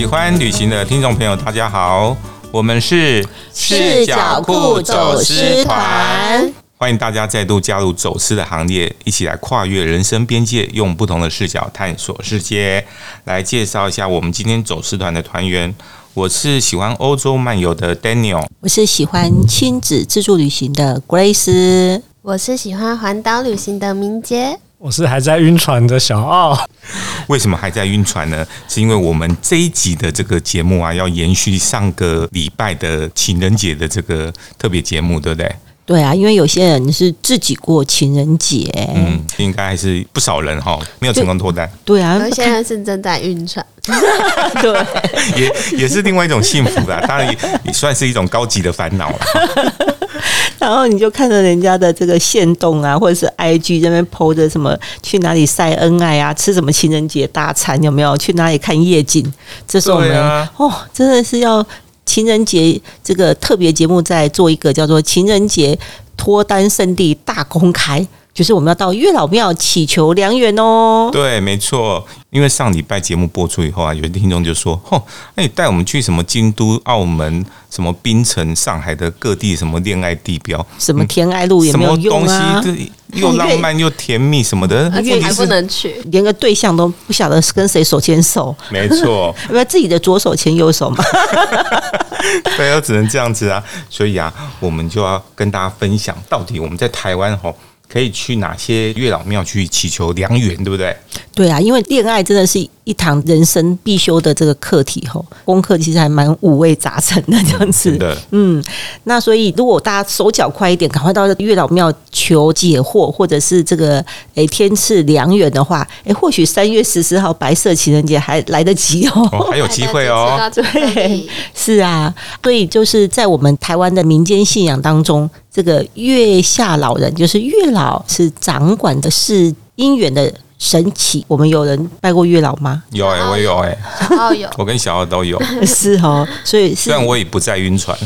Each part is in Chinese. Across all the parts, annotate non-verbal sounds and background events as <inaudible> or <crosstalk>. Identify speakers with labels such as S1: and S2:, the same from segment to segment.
S1: 喜欢旅行的听众朋友，大家好，我们是
S2: 视角酷走私团，
S1: 欢迎大家再度加入走私的行列，一起来跨越人生边界，用不同的视角探索世界。来介绍一下我们今天走私团的团员，我是喜欢欧洲漫游的 Daniel，
S2: 我是喜欢亲子自助旅行的 Grace，
S3: 我是喜欢环岛旅行的明洁。
S4: 我是还在晕船的小奥，
S1: 为什么还在晕船呢？是因为我们这一集的这个节目啊，要延续上个礼拜的情人节的这个特别节目，对不对？
S2: 对啊，因为有些人是自己过情人节，
S1: 嗯，应该还是不少人哈，没有成功脱单。
S2: 对啊，
S3: 有些人是正在晕船，<laughs>
S2: 对，<laughs>
S1: 也也是另外一种幸福啦，当然也也算是一种高级的烦恼了。
S2: 然后你就看着人家的这个线动啊，或者是 IG 那边 po 着什么去哪里晒恩爱啊，吃什么情人节大餐有没有？去哪里看夜景？这时候我们、啊、哦，真的是要情人节这个特别节目，再做一个叫做情人节脱单圣地大公开。就是我们要到月老庙祈求良缘哦。
S1: 对，没错。因为上礼拜节目播出以后啊，有些听众就说：“哦，那你带我们去什么京都、澳门、什么槟城、上海的各地什么恋爱地标，
S2: 什么甜爱路也没有用啊，
S1: 什么东西又浪漫又甜蜜什么的，
S3: 而且还不能去，
S2: 连个对象都不晓得是跟谁手牵手。
S1: 没
S2: 错，<laughs> 因为自己的左手牵右手嘛？<laughs>
S1: 对，又只能这样子啊。所以啊，我们就要跟大家分享，到底我们在台湾吼。可以去哪些月老庙去祈求良缘，对不对？
S2: 对啊，因为恋爱真的是一堂人生必修的这个课题吼，功课其实还蛮五味杂陈的这样子。
S1: 的，
S2: 嗯，那所以如果大家手脚快一点，赶快到月老庙求解惑，或者是这个诶天赐良缘的话，诶或许三月十四号白色情人节还来得及哦，
S1: 哦还有 <laughs> 机会哦。
S2: 对，<laughs> 是啊，所以就是在我们台湾的民间信仰当中，这个月下老人就是月老，是掌管的是姻缘的。神奇，我们有人拜过月老吗？
S1: 有哎、欸，我有哎、欸，
S3: 小奥有，<laughs>
S1: 我跟小奥都有，<laughs>
S2: 是哦，所以虽
S1: 然我也不再晕船，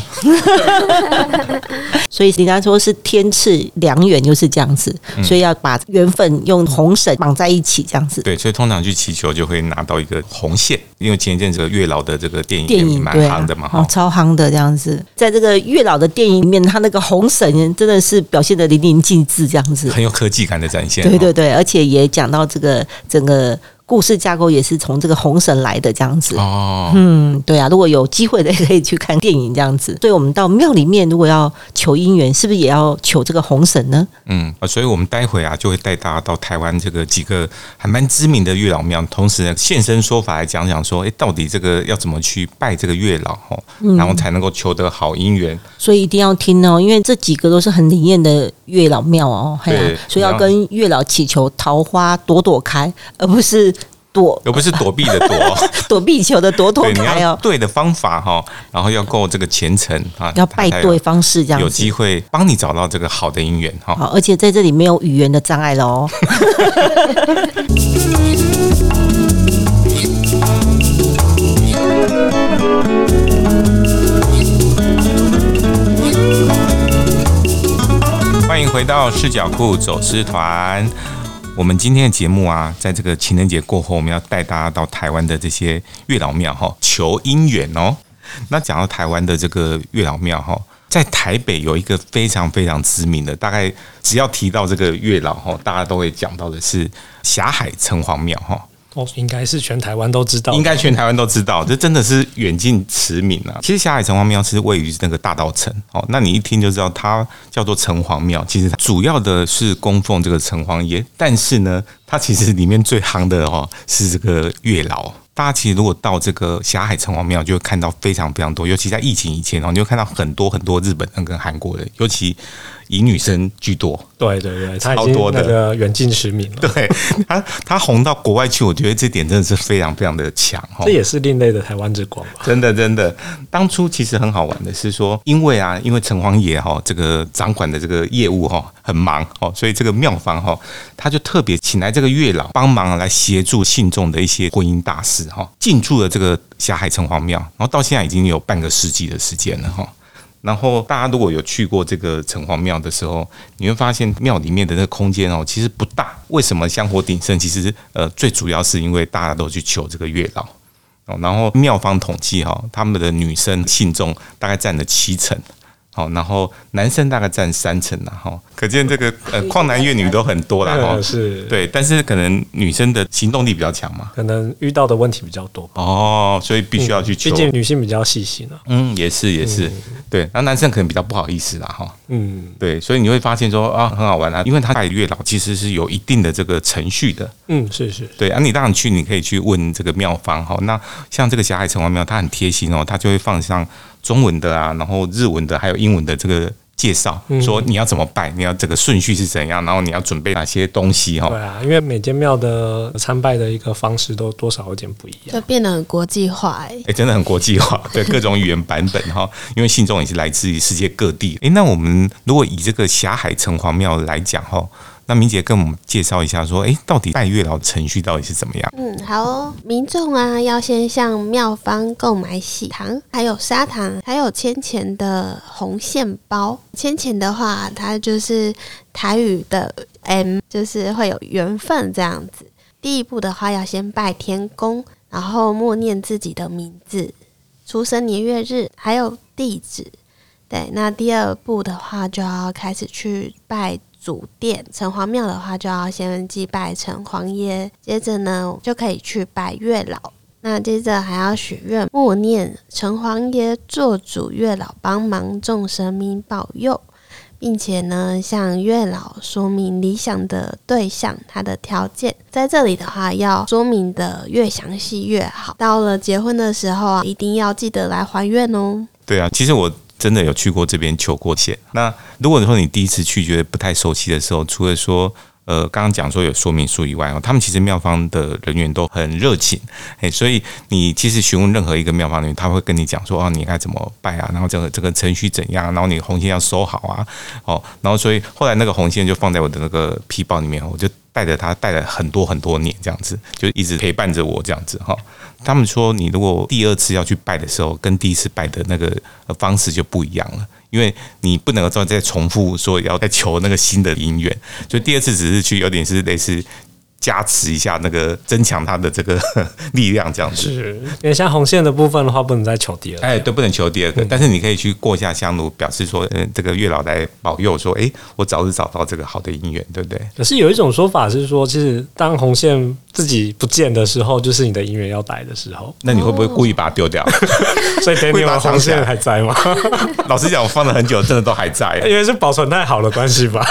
S1: <laughs>
S2: 所以人家说是天赐良缘就是这样子，所以要把缘分用红绳绑在一起，这样子。
S1: 对，所以通常去祈求就会拿到一个红线，因为前一阵子月老的这个电影
S2: 电影
S1: 蛮夯的嘛，
S2: 哦，超夯的这样子，在这个月老的电影里面，他那个红绳真的是表现的淋漓尽致，这样子
S1: 很有科技感的展现。
S2: 对对对，而且也讲到。这个整个。故事架构也是从这个红绳来的这样子哦，嗯，对啊，如果有机会的可以去看电影这样子。所以我们到庙里面如果要求姻缘，是不是也要求这个红绳呢？
S1: 嗯，所以我们待会啊就会带大家到台湾这个几个还蛮知名的月老庙，同时呢现身说法来讲讲说，哎，到底这个要怎么去拜这个月老哈，然后才能够求得好姻缘。
S2: 所以一定要听哦，因为这几个都是很灵验的月老庙哦，对，所以要跟月老祈求桃花朵朵开，而不是。躲，
S1: 又不是躲避的躲，<laughs>
S2: 躲避球的躲躲开哦。
S1: 对的方法哈，然后要够这个虔诚啊，
S2: 要拜对方式这样，
S1: 有机会帮你找到这个好的姻缘哈。
S2: 好，而且在这里没有语言的障碍了哦。<laughs>
S1: 欢迎回到视角库走私团。我们今天的节目啊，在这个情人节过后，我们要带大家到台湾的这些月老庙哈，求姻缘哦。那讲到台湾的这个月老庙哈，在台北有一个非常非常知名的，大概只要提到这个月老哈，大家都会讲到的是霞海城隍庙哈。
S4: 哦，应该是全台湾都知道，
S1: 应该全台湾都知道，这真的是远近驰名啊。其实霞海城隍庙是位于那个大道城哦，那你一听就知道它叫做城隍庙。其实主要的是供奉这个城隍爷，但是呢，它其实里面最夯的哦是这个月老。大家其实如果到这个霞海城隍庙，就会看到非常非常多，尤其在疫情以前哦，你会看到很多很多日本人跟韩国人，尤其。以女生居多，
S4: 对对对，超多的，那个远近驰名了。
S1: 对他，他红到国外去，我觉得这点真的是非常非常的强哈。
S4: 这也是另类的台湾之光吧？
S1: 真的真的，当初其实很好玩的是说，因为啊，因为城隍爷哈这个掌管的这个业务哈很忙哦，所以这个庙方哈他就特别请来这个月老帮忙来协助信众的一些婚姻大事哈，进驻了这个霞海城隍庙，然后到现在已经有半个世纪的时间了哈。然后大家如果有去过这个城隍庙的时候，你会发现庙里面的那个空间哦，其实不大。为什么香火鼎盛？其实呃，最主要是因为大家都去求这个月老。哦，然后庙方统计哈，他们的女生信众大概占了七成。好，然后男生大概占三成了哈，可见这个 <laughs> 呃旷男怨女都很多了 <laughs> 哈，
S4: 是，
S1: 对，但是可能女生的行动力比较强嘛，
S4: 可能遇到的问题比较多
S1: 哦，所以必须要去求，
S4: 毕竟女性比较细心啊，
S1: 嗯，也是也是，对，那男生可能比较不好意思啦哈，嗯，对，所以你会发现说啊很好玩啊，因为他拜月老其实是有一定的这个程序的，
S4: 嗯，是是，
S1: 对啊，你当然去你可以去问这个庙方哈，那像这个霞海城隍庙，他很贴心哦，他就会放上。中文的啊，然后日文的，还有英文的这个介绍，说你要怎么拜，你要这个顺序是怎样，然后你要准备哪些东西哈。
S4: 对啊，因为每间庙的参拜的一个方式都多少有点不一样，
S3: 就变得很国际化哎。
S1: 哎，真的很国际化，对各种语言版本哈，<laughs> 因为信众也是来自于世界各地。哎，那我们如果以这个霞海城隍庙来讲哈。那明姐跟我们介绍一下，说，哎，到底拜月老程序到底是怎么样？
S3: 嗯，好哦，民众啊，要先向庙方购买喜糖，还有砂糖，还有千钱的红线包。千钱的话，它就是台语的 M，就是会有缘分这样子。第一步的话，要先拜天公，然后默念自己的名字、出生年月日，还有地址。对，那第二步的话，就要开始去拜。主殿城隍庙的话，就要先祭拜城隍爷，接着呢就可以去拜月老。那接着还要许愿，默念城隍爷做主，月老帮忙，众神明保佑，并且呢向月老说明理想的对象，他的条件。在这里的话，要说明的越详细越好。到了结婚的时候啊，一定要记得来还愿哦。
S1: 对啊，其实我。真的有去过这边求过签。那如果说你第一次去觉得不太熟悉的时候，除了说呃刚刚讲说有说明书以外哦，他们其实庙方的人员都很热情，哎，所以你其实询问任何一个庙方人员，他会跟你讲说哦，你该怎么拜啊，然后这个这个程序怎样，然后你红线要收好啊，哦，然后所以后来那个红线就放在我的那个皮包里面，我就带着它带了很多很多年，这样子就一直陪伴着我这样子哈。他们说，你如果第二次要去拜的时候，跟第一次拜的那个方式就不一样了，因为你不能够再重复说要再求那个新的姻缘，所以第二次只是去有点是类似。加持一下那个增强他的这个 <laughs> 力量，这样子。
S4: 是，因为像红线的部分的话，不能再求第二个。
S1: 哎，对，不能求第二个。但是你可以去过一下香炉，表示说，嗯，这个月老来保佑，说，哎，我早日找到这个好的姻缘，对不对？
S4: 可是有一种说法是说，其实当红线自己不见的时候，就是你的姻缘要来的时候。
S1: 那你会不会故意把它丢掉？<laughs>
S4: 所以等你 <laughs> 把红线还在吗？<laughs>
S1: 老实讲，我放了很久，真的都还在。
S4: 因为是保存太好的关系吧。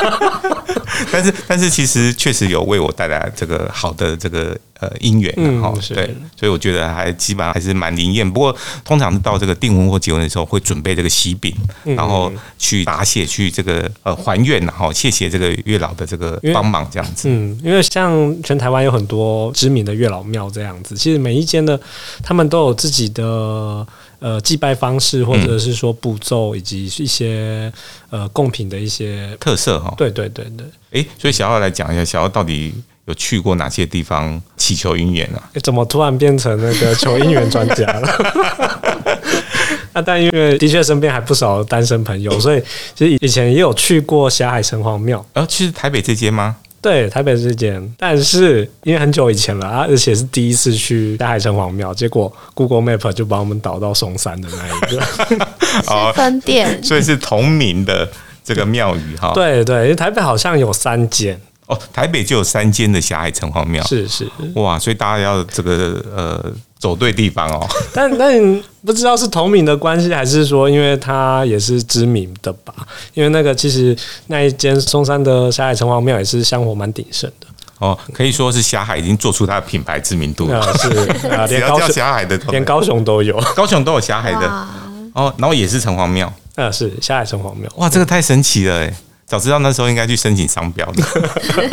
S1: 但是，但是其实确实有为我带来这个好的这个呃姻缘，哈、嗯，对，所以我觉得还基本上还是蛮灵验。不过，通常是到这个订婚或结婚的时候，会准备这个喜饼，然后去答谢，去这个呃还愿，然后谢谢这个月老的这个帮忙，这样子。
S4: 嗯，因为像全台湾有很多知名的月老庙这样子，其实每一间的他们都有自己的。呃，祭拜方式或者是说步骤，以及一些呃贡品的一些
S1: 特色哈。
S4: 对对对对。
S1: 哎，所以小奥来讲一下，小奥到底有去过哪些地方祈求姻缘啊？
S4: 怎么突然变成那个求姻缘专家了？那 <laughs> 但因为的确身边还不少单身朋友，所以其实以前也有去过霞海城隍庙。
S1: 呃，其实台北这间吗？
S4: 对，台北这间，但是因为很久以前了啊，而且是第一次去霞海城隍庙，结果 Google Map 就把我们导到松山的那一个 <laughs>
S3: 分店，
S1: 所以是同名的这个庙宇哈。
S4: 对对，因为台北好像有三间
S1: 哦，台北就有三间的霞海城隍庙，
S4: 是是。
S1: 哇，所以大家要这个呃。走对地方哦，<laughs>
S4: 但但不知道是同名的关系，还是说因为它也是知名的吧？因为那个其实那一间松山的霞海城隍庙也是香火蛮鼎盛的。
S1: 哦，可以说是霞海已经做出它的品牌知名度了。
S4: 是啊，<laughs> 连高雄
S1: 霞海的，
S4: 连高雄都有，
S1: 高雄都有霞海的。哦，然后也是城隍庙，
S4: 啊，是霞海城隍庙，
S1: 哇，这个太神奇了哎。早知道那时候应该去申请商标的。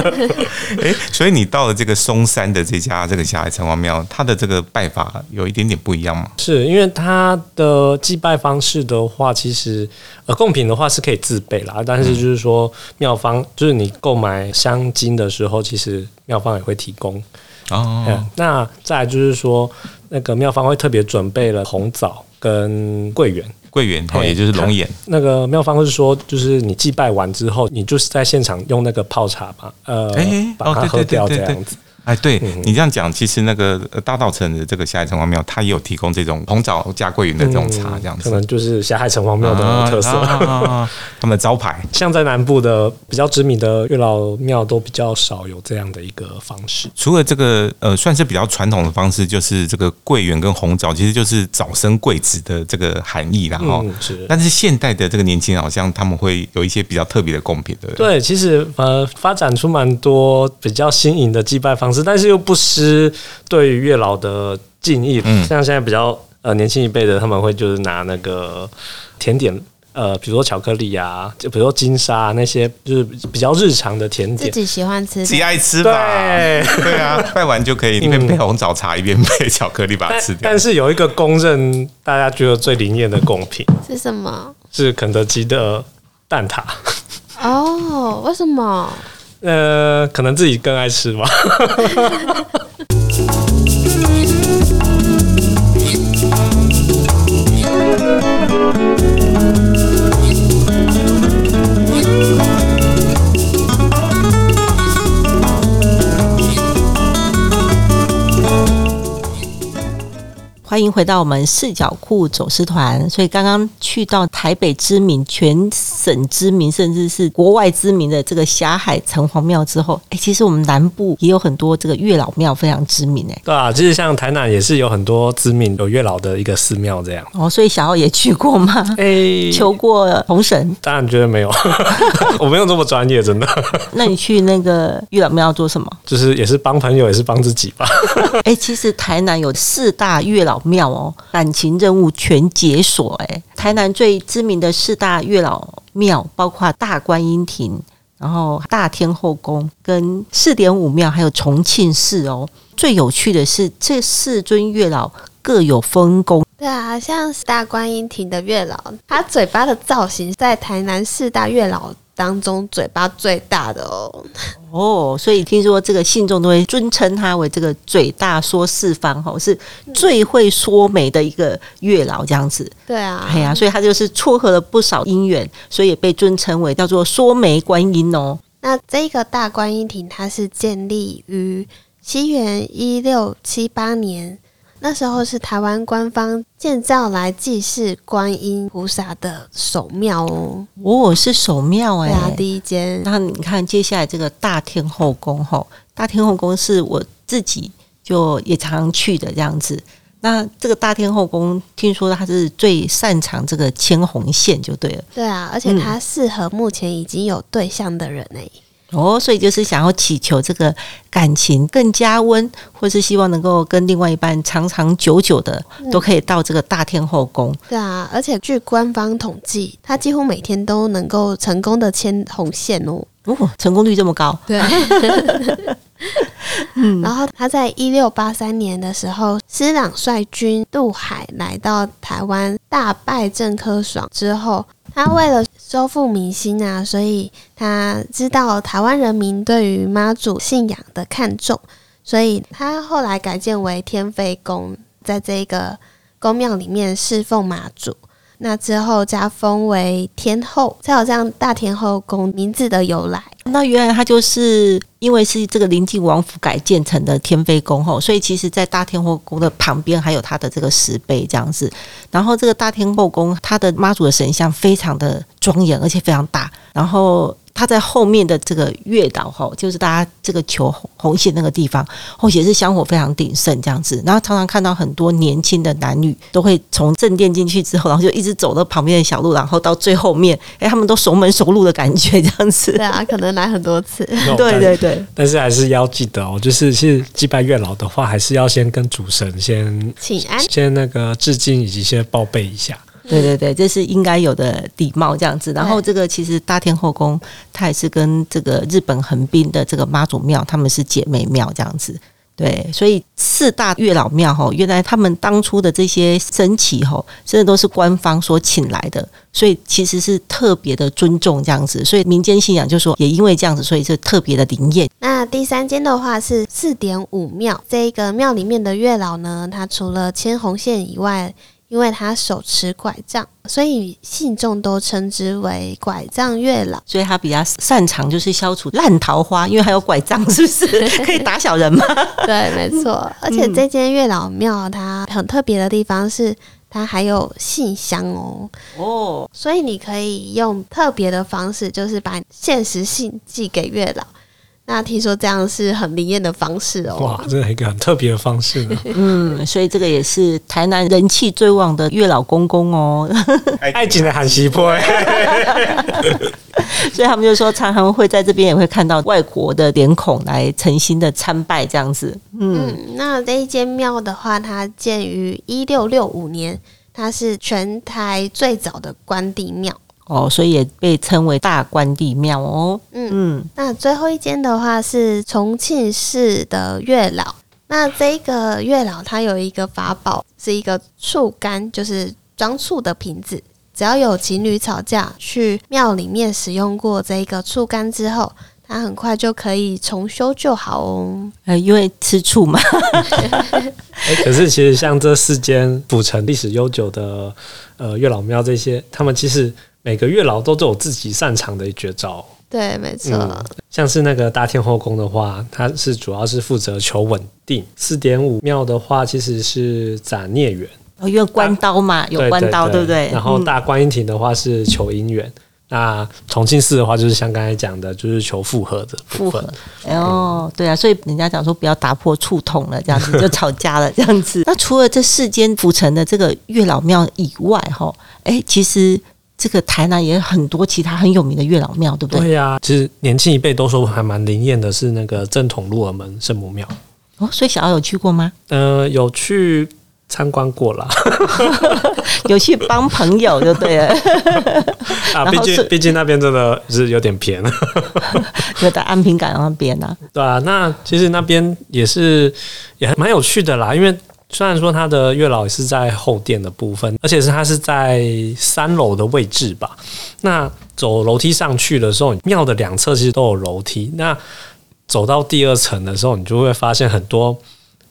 S1: <laughs> 哎，所以你到了这个松山的这家这个小孩城隍庙，它的这个拜法有一点点不一样吗？
S4: 是因为它的祭拜方式的话，其实呃贡品的话是可以自备啦，但是就是说庙方就是你购买香金的时候，其实庙方也会提供哦。那再来就是说，那个庙方会特别准备了红枣跟桂圆。
S1: 桂圆哦，也就是龙眼。
S4: 那个妙方是说，就是你祭拜完之后，你就是在现场用那个泡茶嘛，呃，把它喝掉这样子。
S1: 哎，对你这样讲，其实那个大道城的这个霞海城隍庙，它也有提供这种红枣加桂圆的这种茶，这样子，
S4: 可能就是霞海城隍庙的特色，
S1: 他们的招牌。<laughs>
S4: 像在南部的比较知名的月老庙，都比较少有这样的一个方式。
S1: 除了这个，呃，算是比较传统的方式，就是这个桂圆跟红枣，其实就是早生贵子的这个含义，然后，是。但是现代的这个年轻人，好像他们会有一些比较特别的贡品，对不对？
S4: 对，其实呃，发展出蛮多比较新颖的祭拜方式，但是又不失对于月老的敬意。嗯，像现在比较呃年轻一辈的，他们会就是拿那个甜点。呃，比如说巧克力啊，就比如说金沙、啊、那些，就是比较日常的甜点，
S3: 自己喜欢吃，
S1: 自己爱吃吧？对，<laughs> 对啊，拜完就可以一边配红枣茶，一边配巧克力把它吃掉。
S4: 但是有一个公认大家觉得最灵验的贡品 <laughs>
S3: 是什么？
S4: 是肯德基的蛋挞。<laughs>
S3: 哦，为什么？
S4: 呃，可能自己更爱吃吧。<laughs>
S2: 欢迎回到我们视角库走私团。所以刚刚去到台北知名、全省知名，甚至是国外知名的这个霞海城隍庙之后，哎，其实我们南部也有很多这个月老庙非常知名哎。
S4: 对啊，其实像台南也是有很多知名有月老的一个寺庙这样。
S2: 哦，所以小奥也去过吗？哎，求过红绳？
S4: 当然觉得没有，<laughs> 我没有这么专业，真的。
S2: 那你去那个月老庙要做什么？
S4: 就是也是帮朋友，也是帮自己吧。
S2: 哎，其实台南有四大月老庙哦，感情任务全解锁哎！台南最知名的四大月老庙，包括大观音亭，然后大天后宫跟四点五庙，还有重庆寺哦。最有趣的是，这四尊月老各有分工。
S3: 对啊，像大观音亭的月老，他嘴巴的造型在台南四大月老当中嘴巴最大的哦，
S2: 哦，所以听说这个信众都会尊称他为这个嘴大说四方吼，是最会说媒的一个月老这样子。
S3: 对啊，
S2: 哎呀，所以他就是撮合了不少姻缘，所以也被尊称为叫做说媒观音哦。
S3: 那这个大观音亭，它是建立于西元一六七八年。那时候是台湾官方建造来祭祀观音菩萨的首庙哦，
S2: 哦，是首庙哎，
S3: 对啊，第一间。
S2: 那你看接下来这个大天后宫吼，大天后宫是我自己就也常常去的这样子。那这个大天后宫，听说他是最擅长这个牵红线，就对了。
S3: 对啊，而且他适合目前已经有对象的人哎。
S2: 哦，所以就是想要祈求这个感情更加温，或是希望能够跟另外一半长长久久的，都可以到这个大天后宫。
S3: 对啊，而且据官方统计，他几乎每天都能够成功的牵红线哦。
S2: 哦，成功率这么高？
S3: 对。嗯，<laughs> 然后他在一六八三年的时候，施琅率军渡海来到台湾，大败郑科爽之后，他为了收复民心啊，所以他知道台湾人民对于妈祖信仰的看重，所以他后来改建为天妃宫，在这个宫庙里面侍奉妈祖。那之后加封为天后，才有这样大天后宫名字的由来。
S2: 那原来它就是因为是这个临近王府改建成的天妃宫后，所以其实在大天后宫的旁边还有它的这个石碑这样子。然后这个大天后宫，它的妈祖的神像非常的庄严，而且非常大。然后。他在后面的这个月岛吼，就是大家这个求红线那个地方，哦，也是香火非常鼎盛这样子。然后常常看到很多年轻的男女都会从正殿进去之后，然后就一直走到旁边的小路，然后到最后面，哎，他们都熟门熟路的感觉这样子。<laughs>
S3: 对啊，可能来很多次。
S2: 对对对，
S4: 但是还是要记得哦，就是其实祭拜月老的话，还是要先跟主神先
S3: 请安，
S4: 先那个致敬以及先报备一下。
S2: 对对对，这是应该有的礼貌这样子。然后这个其实大天后宫，它也是跟这个日本横滨的这个妈祖庙，他们是姐妹庙这样子。对，所以四大月老庙哈，原来他们当初的这些升旗哈，真的都是官方所请来的，所以其实是特别的尊重这样子。所以民间信仰就说，也因为这样子，所以是特别的灵验。
S3: 那第三间的话是四点五庙，这一个庙里面的月老呢，他除了牵红线以外，因为他手持拐杖，所以信众都称之为拐杖月老。
S2: 所以他比较擅长就是消除烂桃花，因为还有拐杖，是不是 <laughs> 可以打小人吗？
S3: 对，没错。而且这间月老庙它很特别的地方是，它还有信箱哦。哦，所以你可以用特别的方式，就是把限时信寄给月老。那听说这样是很灵验的方式哦！
S4: 哇，这是一个很特别的方式呢。<laughs>
S2: 嗯，所以这个也是台南人气最旺的月老公公哦。<laughs>
S4: 爱情的韩西坡，<laughs>
S2: 所以他们就说，常常会在这边也会看到外国的脸孔来诚心的参拜这样子。嗯，
S3: 嗯，那这一间庙的话，它建于一六六五年，它是全台最早的关帝庙。
S2: 哦，所以也被称为大关帝庙哦。
S3: 嗯嗯，那最后一间的话是重庆市的月老。那这个月老他有一个法宝，是一个醋干，就是装醋的瓶子。只要有情侣吵架，去庙里面使用过这个醋干之后，他很快就可以重修就好哦。
S2: 呃，因为吃醋嘛。
S4: 欸，<laughs> 可是其实像这四间古城历史悠久的呃月老庙，这些他们其实。每个月老都都有自己擅长的绝招。
S3: 对，没错、嗯。
S4: 像是那个大天后宫的话，它是主要是负责求稳定。四点五庙的话，其实是斩孽缘。
S2: 哦，因为关刀嘛，有关刀，对不对？
S4: 然后大观音亭的话是求姻缘。嗯、那重庆寺的话，就是像刚才讲的，就是求复合的部分。
S2: 哎呦，对啊，所以人家讲说不要打破醋桶了，这样子 <laughs> 就吵架了，这样子。那除了这世间浮沉的这个月老庙以外，哈，哎，其实。这个台南也有很多其他很有名的月老庙，对不对？
S4: 对呀、啊，其实年轻一辈都说还蛮灵验的，是那个正统鹿耳门圣母庙。
S2: 哦，所以小奥有去过吗？
S4: 呃，有去参观过啦，<laughs>
S2: 有去帮朋友就对了。<laughs>
S4: 啊，<laughs> 毕竟毕竟那边真的是有点偏，
S2: 就在安平港那边呢、啊。
S4: 对啊，那其实那边也是也还蛮有趣的啦，因为。虽然说他的月老是在后殿的部分，而且是他是在三楼的位置吧。那走楼梯上去的时候，庙的两侧其实都有楼梯。那走到第二层的时候，你就会发现很多，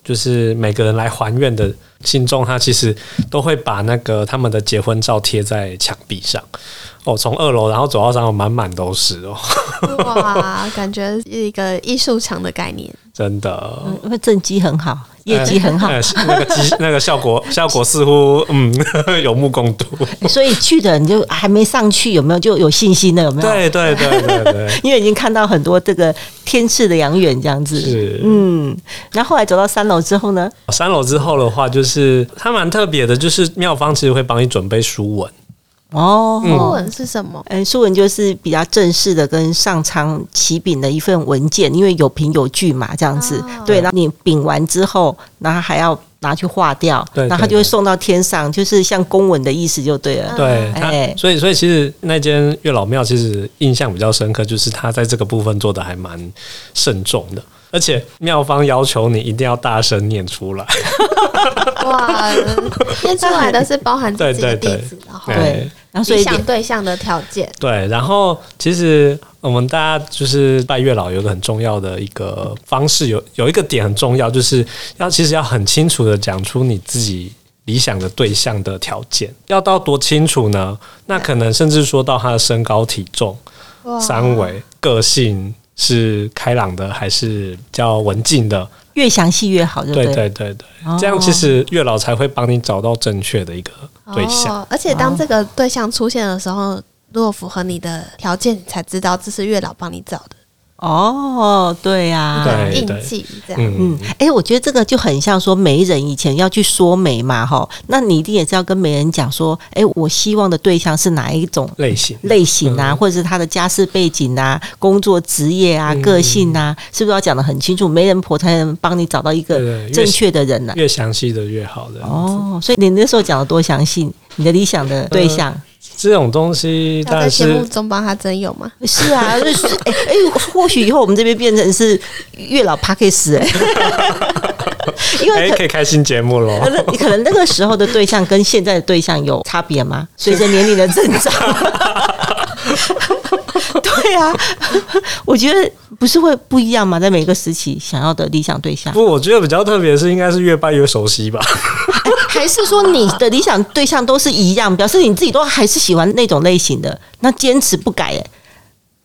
S4: 就是每个人来还愿的信众，他其实都会把那个他们的结婚照贴在墙壁上。哦，从二楼然后走到三楼，满满都是哦。<laughs>
S3: 哇，感觉是一个艺术墙的概念。
S4: 真的，
S2: 因为正绩很好。业绩很好，
S4: 欸欸，那个绩那个效果 <laughs> 效果似乎嗯 <laughs> 有目共睹，
S2: 所以去的你就还没上去，有没有就有信心了？有没有？
S4: 对对对对对，
S2: 因为已经看到很多这个天赐的良缘这样子。
S4: 是
S2: 嗯，然后后来走到三楼之后呢？
S4: 三楼之后的话，就是它蛮特别的，就是妙方其实会帮你准备书文。
S3: 哦，书文是什么？
S2: 嗯，书文就是比较正式的，跟上苍启禀的一份文件，因为有凭有据嘛，这样子。哦、对，那你禀完之后，然后还要拿去化掉，对，然后他就会送到天上，就是像公文的意思就对了。
S4: 对，哎，所以所以其实那间月老庙其实印象比较深刻，就是他在这个部分做的还蛮慎重的。而且妙方要求你一定要大声念出来，<laughs>
S3: 哇，念出来的是包含自己的地址，然后对，然后所以想对象的条件，
S4: 对，然后其实我们大家就是拜月老有个很重要的一个方式，有有一个点很重要，就是要其实要很清楚的讲出你自己理想的对象的条件，要到多清楚呢？那可能甚至说到他的身高体重、三围、个性。是开朗的还是比较文静的？
S2: 越详细越好，对对
S4: 对对，这样其实月老才会帮你找到正确的一个对象。
S3: 哦，而且当这个对象出现的时候，如果符合你的条件，你才知道这是月老帮你找的。
S2: 哦，对呀、啊，
S4: 对。
S3: 印记这样，
S2: 嗯，哎、欸，我觉得这个就很像说媒人以前要去说媒嘛，哈，那你一定也是要跟媒人讲说，哎、欸，我希望的对象是哪一种
S4: 类型？
S2: 类型啊，嗯、或者是他的家世背景啊、工作职业啊、嗯、个性啊，是不是要讲的很清楚？媒人婆才能帮你找到一个正确的人呢、啊？
S4: 越详细的越好的
S2: 哦，所以你那时候讲的多详细，你的理想的对象。呃
S4: 这种东西，要在节
S3: 目中帮他征友吗？
S2: 是啊，<laughs> 就是哎哎，或许以后我们这边变成是月老 Podcast 哎，<laughs>
S4: 因为可，可以开新节目喽。
S2: 你可能那个时候的对象跟现在的对象有差别吗？随着年龄的增长，<laughs> 对啊，我觉得不是会不一样吗？在每个时期想要的理想对象，
S4: 不，我觉得比较特别的是，应该是越拜越熟悉吧。
S2: 还是说你的理想对象都是一样，表示你自己都还是喜欢那种类型的，那坚持不改哎。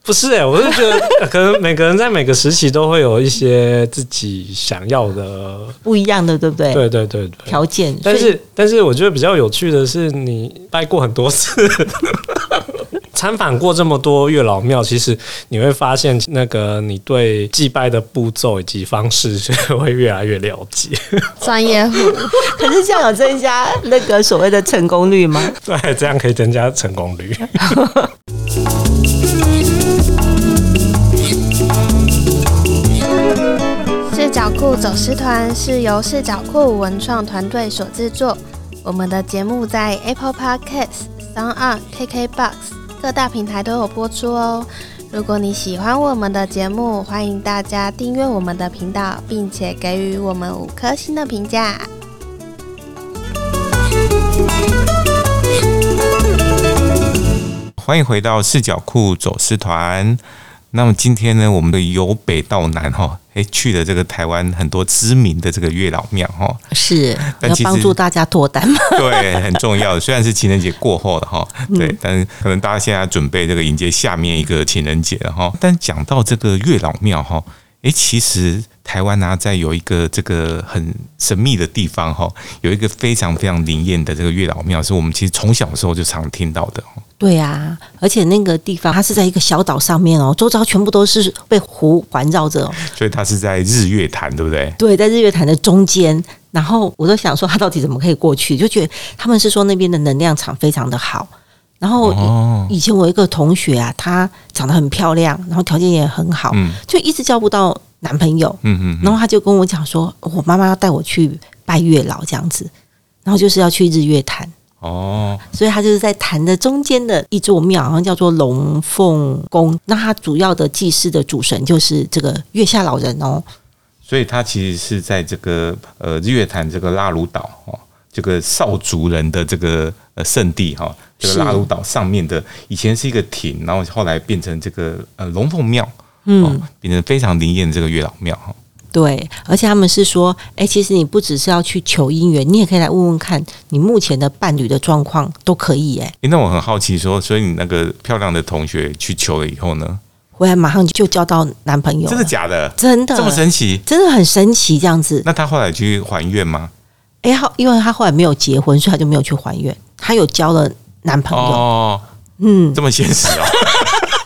S4: 不是哎、欸，我是觉得 <laughs> 可能每个人在每个时期都会有一些自己想要的
S2: 不一样的，对不对？
S4: 对对对对，
S2: 条件。
S4: 但是但是我觉得比较有趣的是，你拜过很多次，参访过这么多月老庙，其实你会发现，那个你对祭拜的步骤以及方式就会越来越了解。<laughs>
S3: 专业户，
S2: 可是这样有增加那个所谓的成功率吗？<laughs>
S4: 对，这样可以增加成功率。<laughs>
S3: 视角库走失团是由视角库文创团队所制作。我们的节目在 Apple Podcasts、SoundOn、KKBox 各大平台都有播出哦。如果你喜欢我们的节目，欢迎大家订阅我们的频道，并且给予我们五颗星的评价。
S1: 欢迎回到视角库走私团。那么今天呢，我们的由北到南哈，诶，去了这个台湾很多知名的这个月老庙哈，
S2: 是要帮助大家脱单嘛？<laughs>
S1: 对，很重要的。虽然是情人节过后的哈，对，但是可能大家现在准备这个迎接下面一个情人节了哈。但讲到这个月老庙哈，诶，其实台湾呢，在有一个这个很神秘的地方哈，有一个非常非常灵验的这个月老庙，是我们其实从小的时候就常听到的。
S2: 对啊，而且那个地方它是在一个小岛上面哦，周遭全部都是被湖环绕着哦，
S1: 所以它是在日月潭，对不对？
S2: 对，在日月潭的中间。然后我都想说，它到底怎么可以过去？就觉得他们是说那边的能量场非常的好。然后以前我一个同学啊，她长得很漂亮，然后条件也很好，就一直交不到男朋友。嗯嗯。然后她就跟我讲说，我妈妈要带我去拜月老这样子，然后就是要去日月潭。哦，所以他就是在潭的中间的一座庙，好像叫做龙凤宫。那他主要的祭祀的主神就是这个月下老人哦。
S1: 所以他其实是在这个呃日月潭这个拉鲁岛哦，这个少族人的这个呃圣地哈，这个拉鲁岛上面的以前是一个亭，然后后来变成这个呃龙凤庙，嗯，变成非常灵验的这个月老庙哈。
S2: 对，而且他们是说，哎，其实你不只是要去求姻缘，你也可以来问问看你目前的伴侣的状况都可以。哎，
S1: 那我很好奇说，所以你那个漂亮的同学去求了以后呢，
S2: 回来马上就交到男朋友？
S1: 真的假的？
S2: 真的这
S1: 么神奇？
S2: 真的很神奇这样子。
S1: 那他后来去还愿吗？
S2: 哎，他，因为他后来没有结婚，所以他就没有去还愿。他有交了男朋友。哦，嗯，
S1: 这么现实哦？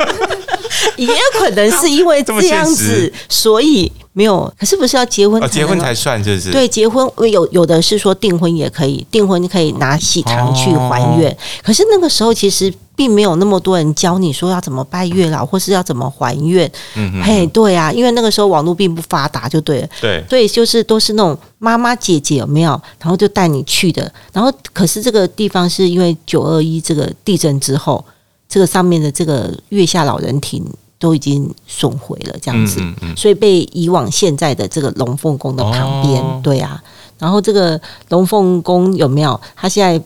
S1: <laughs>
S2: 也有可能是因为这样子，<laughs> 所以。没有，可是不是要结婚？
S1: 结婚才算，就是
S2: 对结婚有有的是说订婚也可以，订婚可以拿喜糖去还愿。可是那个时候其实并没有那么多人教你说要怎么拜月老，或是要怎么还愿。嗯嘿，对啊，因为那个时候网络并不发达，就对了。对，所以就是都是那种妈妈姐姐有没有，然后就带你去的。然后可是这个地方是因为九二一这个地震之后，这个上面的这个月下老人亭。都已经损毁了，这样子，所以被移往现在的这个龙凤宫的旁边，对啊。然后这个龙凤宫有没有？它现在。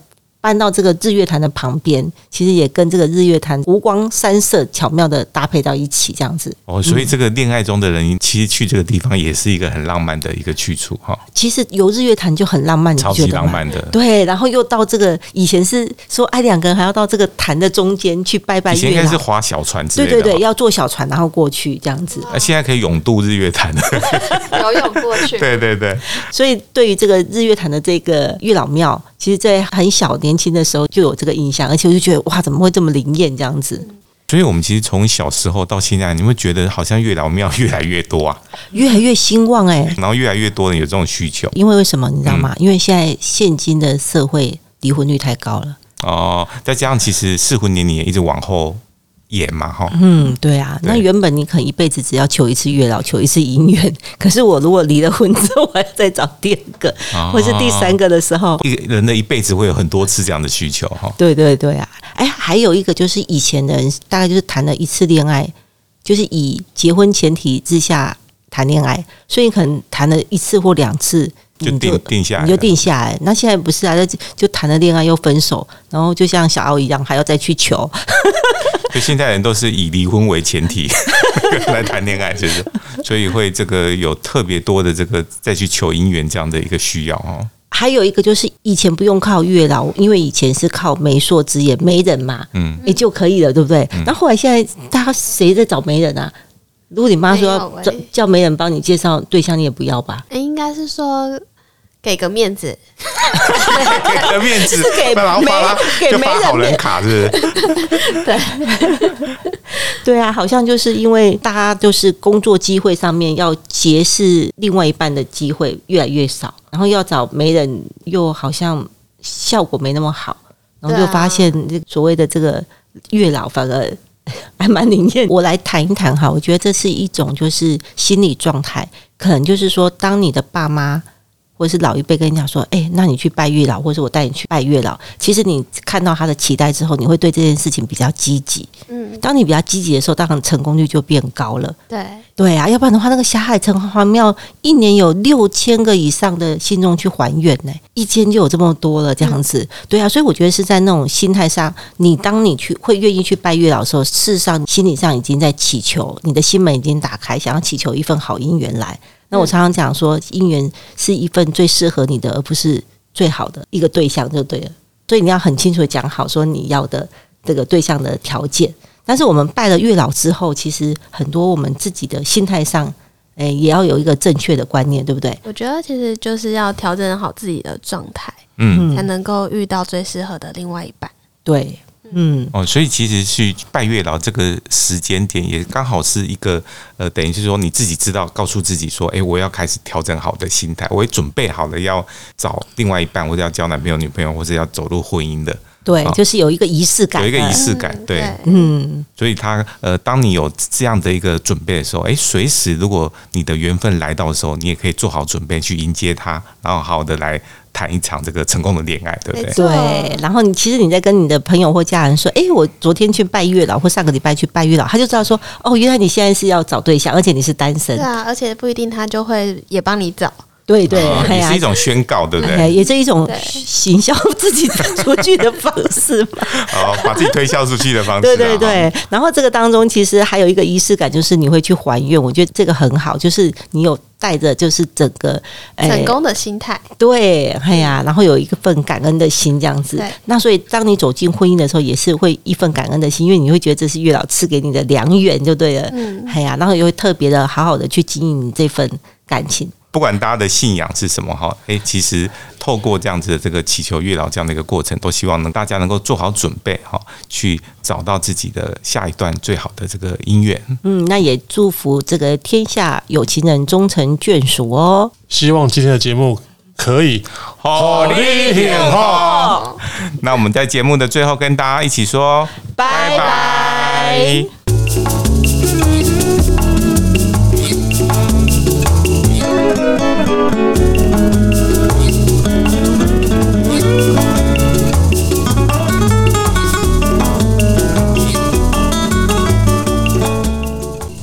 S2: 搬到这个日月潭的旁边，其实也跟这个日月潭湖光山色巧妙的搭配到一起，这样子。
S1: 哦，所以这个恋爱中的人，其实去这个地方也是一个很浪漫的一个去处哈。
S2: 其实游日月潭就很浪漫，
S1: 超级浪漫的。
S2: 对，然后又到这个以前是说，哎，两个人还要到这个潭的中间去拜拜月老。
S1: 以前应该是划小船之类的。
S2: 对对对，要坐小船然后过去这样子。
S1: 那现在可以永渡日月潭，<laughs> <laughs>
S3: 游泳过去。
S1: 对对对。
S2: 所以对于这个日月潭的这个月老庙。其实，在很小年轻的时候就有这个印象，而且我就觉得哇，怎么会这么灵验这样子？
S1: 所以，我们其实从小时候到现在，你会觉得好像月老庙越来越多啊，
S2: 越来越兴旺哎、欸，
S1: 然后越来越多人有这种需求。
S2: 因为为什么你知道吗？嗯、因为现在现今的社会离婚率太高了
S1: 哦，再加上其实适婚年龄也一直往后。演嘛哈，
S2: 嗯，对啊，那原本你可能一辈子只要求一次月老，求一次姻缘。可是我如果离了婚之后，我还要再找第二个，哦、或是第三个的时候，
S1: 一个人的一辈子会有很多次这样的需求哈。
S2: 对对对啊，哎，还有一个就是以前的人大概就是谈了一次恋爱，就是以结婚前提之下谈恋爱，所以可能谈了一次或两次。
S1: 就定定下来，
S2: 你就定下来。那现在不是啊？就就谈了恋爱又分手，然后就像小奥一样，还要再去求。<laughs>
S1: 就现在人都是以离婚为前提 <laughs> 来谈恋爱，是不是？所以会这个有特别多的这个再去求姻缘这样的一个需要哦。
S2: 还有一个就是以前不用靠月老，因为以前是靠媒妁之言，媒人嘛，嗯，也就可以了，对不对？那、嗯、后来现在大家谁在找媒人啊？如果你妈说要叫叫媒人帮你介绍对象，你也不要吧？
S3: 欸、应该是说给个面子，
S1: 给个面子，<laughs>
S2: 是给媒给媒人
S1: 好人卡，是不
S2: 是？<laughs> 对 <laughs> 对啊，好像就是因为大家就是工作机会上面要结识另外一半的机会越来越少。然后要找媒人，又好像效果没那么好，然后就发现这所谓的这个月老反而 <laughs> 还蛮灵验。我来谈一谈哈，我觉得这是一种就是心理状态，可能就是说，当你的爸妈。或者是老一辈跟你讲说，哎、欸，那你去拜月老，或者我带你去拜月老。其实你看到他的期待之后，你会对这件事情比较积极。嗯，当你比较积极的时候，当然成功率就变高了。
S3: 对，
S2: 对啊，要不然的话，那个霞海城隍庙一年有六千个以上的信众去还愿呢，一间就有这么多了，这样子。嗯、对啊，所以我觉得是在那种心态上，你当你去会愿意去拜月老的时候，事实上心理上已经在祈求，你的心门已经打开，想要祈求一份好姻缘来。那我常常讲说，姻缘是一份最适合你的，而不是最好的一个对象，就对了。所以你要很清楚的讲好，说你要的这个对象的条件。但是我们拜了月老之后，其实很多我们自己的心态上，诶，也要有一个正确的观念，对不对？
S3: 我觉得其实就是要调整好自己的状态，嗯，才能够遇到最适合的另外一半。
S2: 对。嗯
S1: 哦，所以其实去拜月老这个时间点也刚好是一个呃，等于是说你自己知道，告诉自己说，哎，我要开始调整好的心态，我也准备好了要找另外一半，或者要交男朋友、女朋友，或者要走入婚姻的。
S2: 对，就是有一个仪式感，
S1: 有一个仪式感。对，
S2: 嗯，
S1: 所以他呃，当你有这样的一个准备的时候，哎，随时如果你的缘分来到的时候，你也可以做好准备去迎接他，然后好好的来。谈一场这个成功的恋爱，对不对？
S2: 对。然后你其实你在跟你的朋友或家人说：“哎，我昨天去拜月老，或上个礼拜去拜月老。”他就知道说：“哦，原来你现在是要找对象，而且你是单身。”
S3: 对啊，而且不一定他就会也帮你找。
S2: 对对，
S1: 也是一种宣告，对不对？
S2: 也是一种行销自己出去的方式嘛。<laughs>
S1: 哦，把自己推销出去的方式。
S2: 对对对。然后这个当中其实还有一个仪式感，就是你会去还愿。我觉得这个很好，就是你有带着就是整个
S3: 成功的心态。
S2: 对，哎呀，然后有一个份感恩的心这样子。那所以当你走进婚姻的时候，也是会一份感恩的心，因为你会觉得这是月老赐给你的良缘，就对了。嗯。哎呀，然后也会特别的好好的去经营你这份感情。
S1: 不管大家的信仰是什么哈，诶，其实透过这样子的这个祈求月老这样的一个过程，都希望能大家能够做好准备哈，去找到自己的下一段最好的这个姻缘。
S2: 嗯，那也祝福这个天下有情人终成眷属哦。
S5: 希望今天的节目可以好利挺哈。
S1: 那我们在节目的最后跟大家一起说拜拜。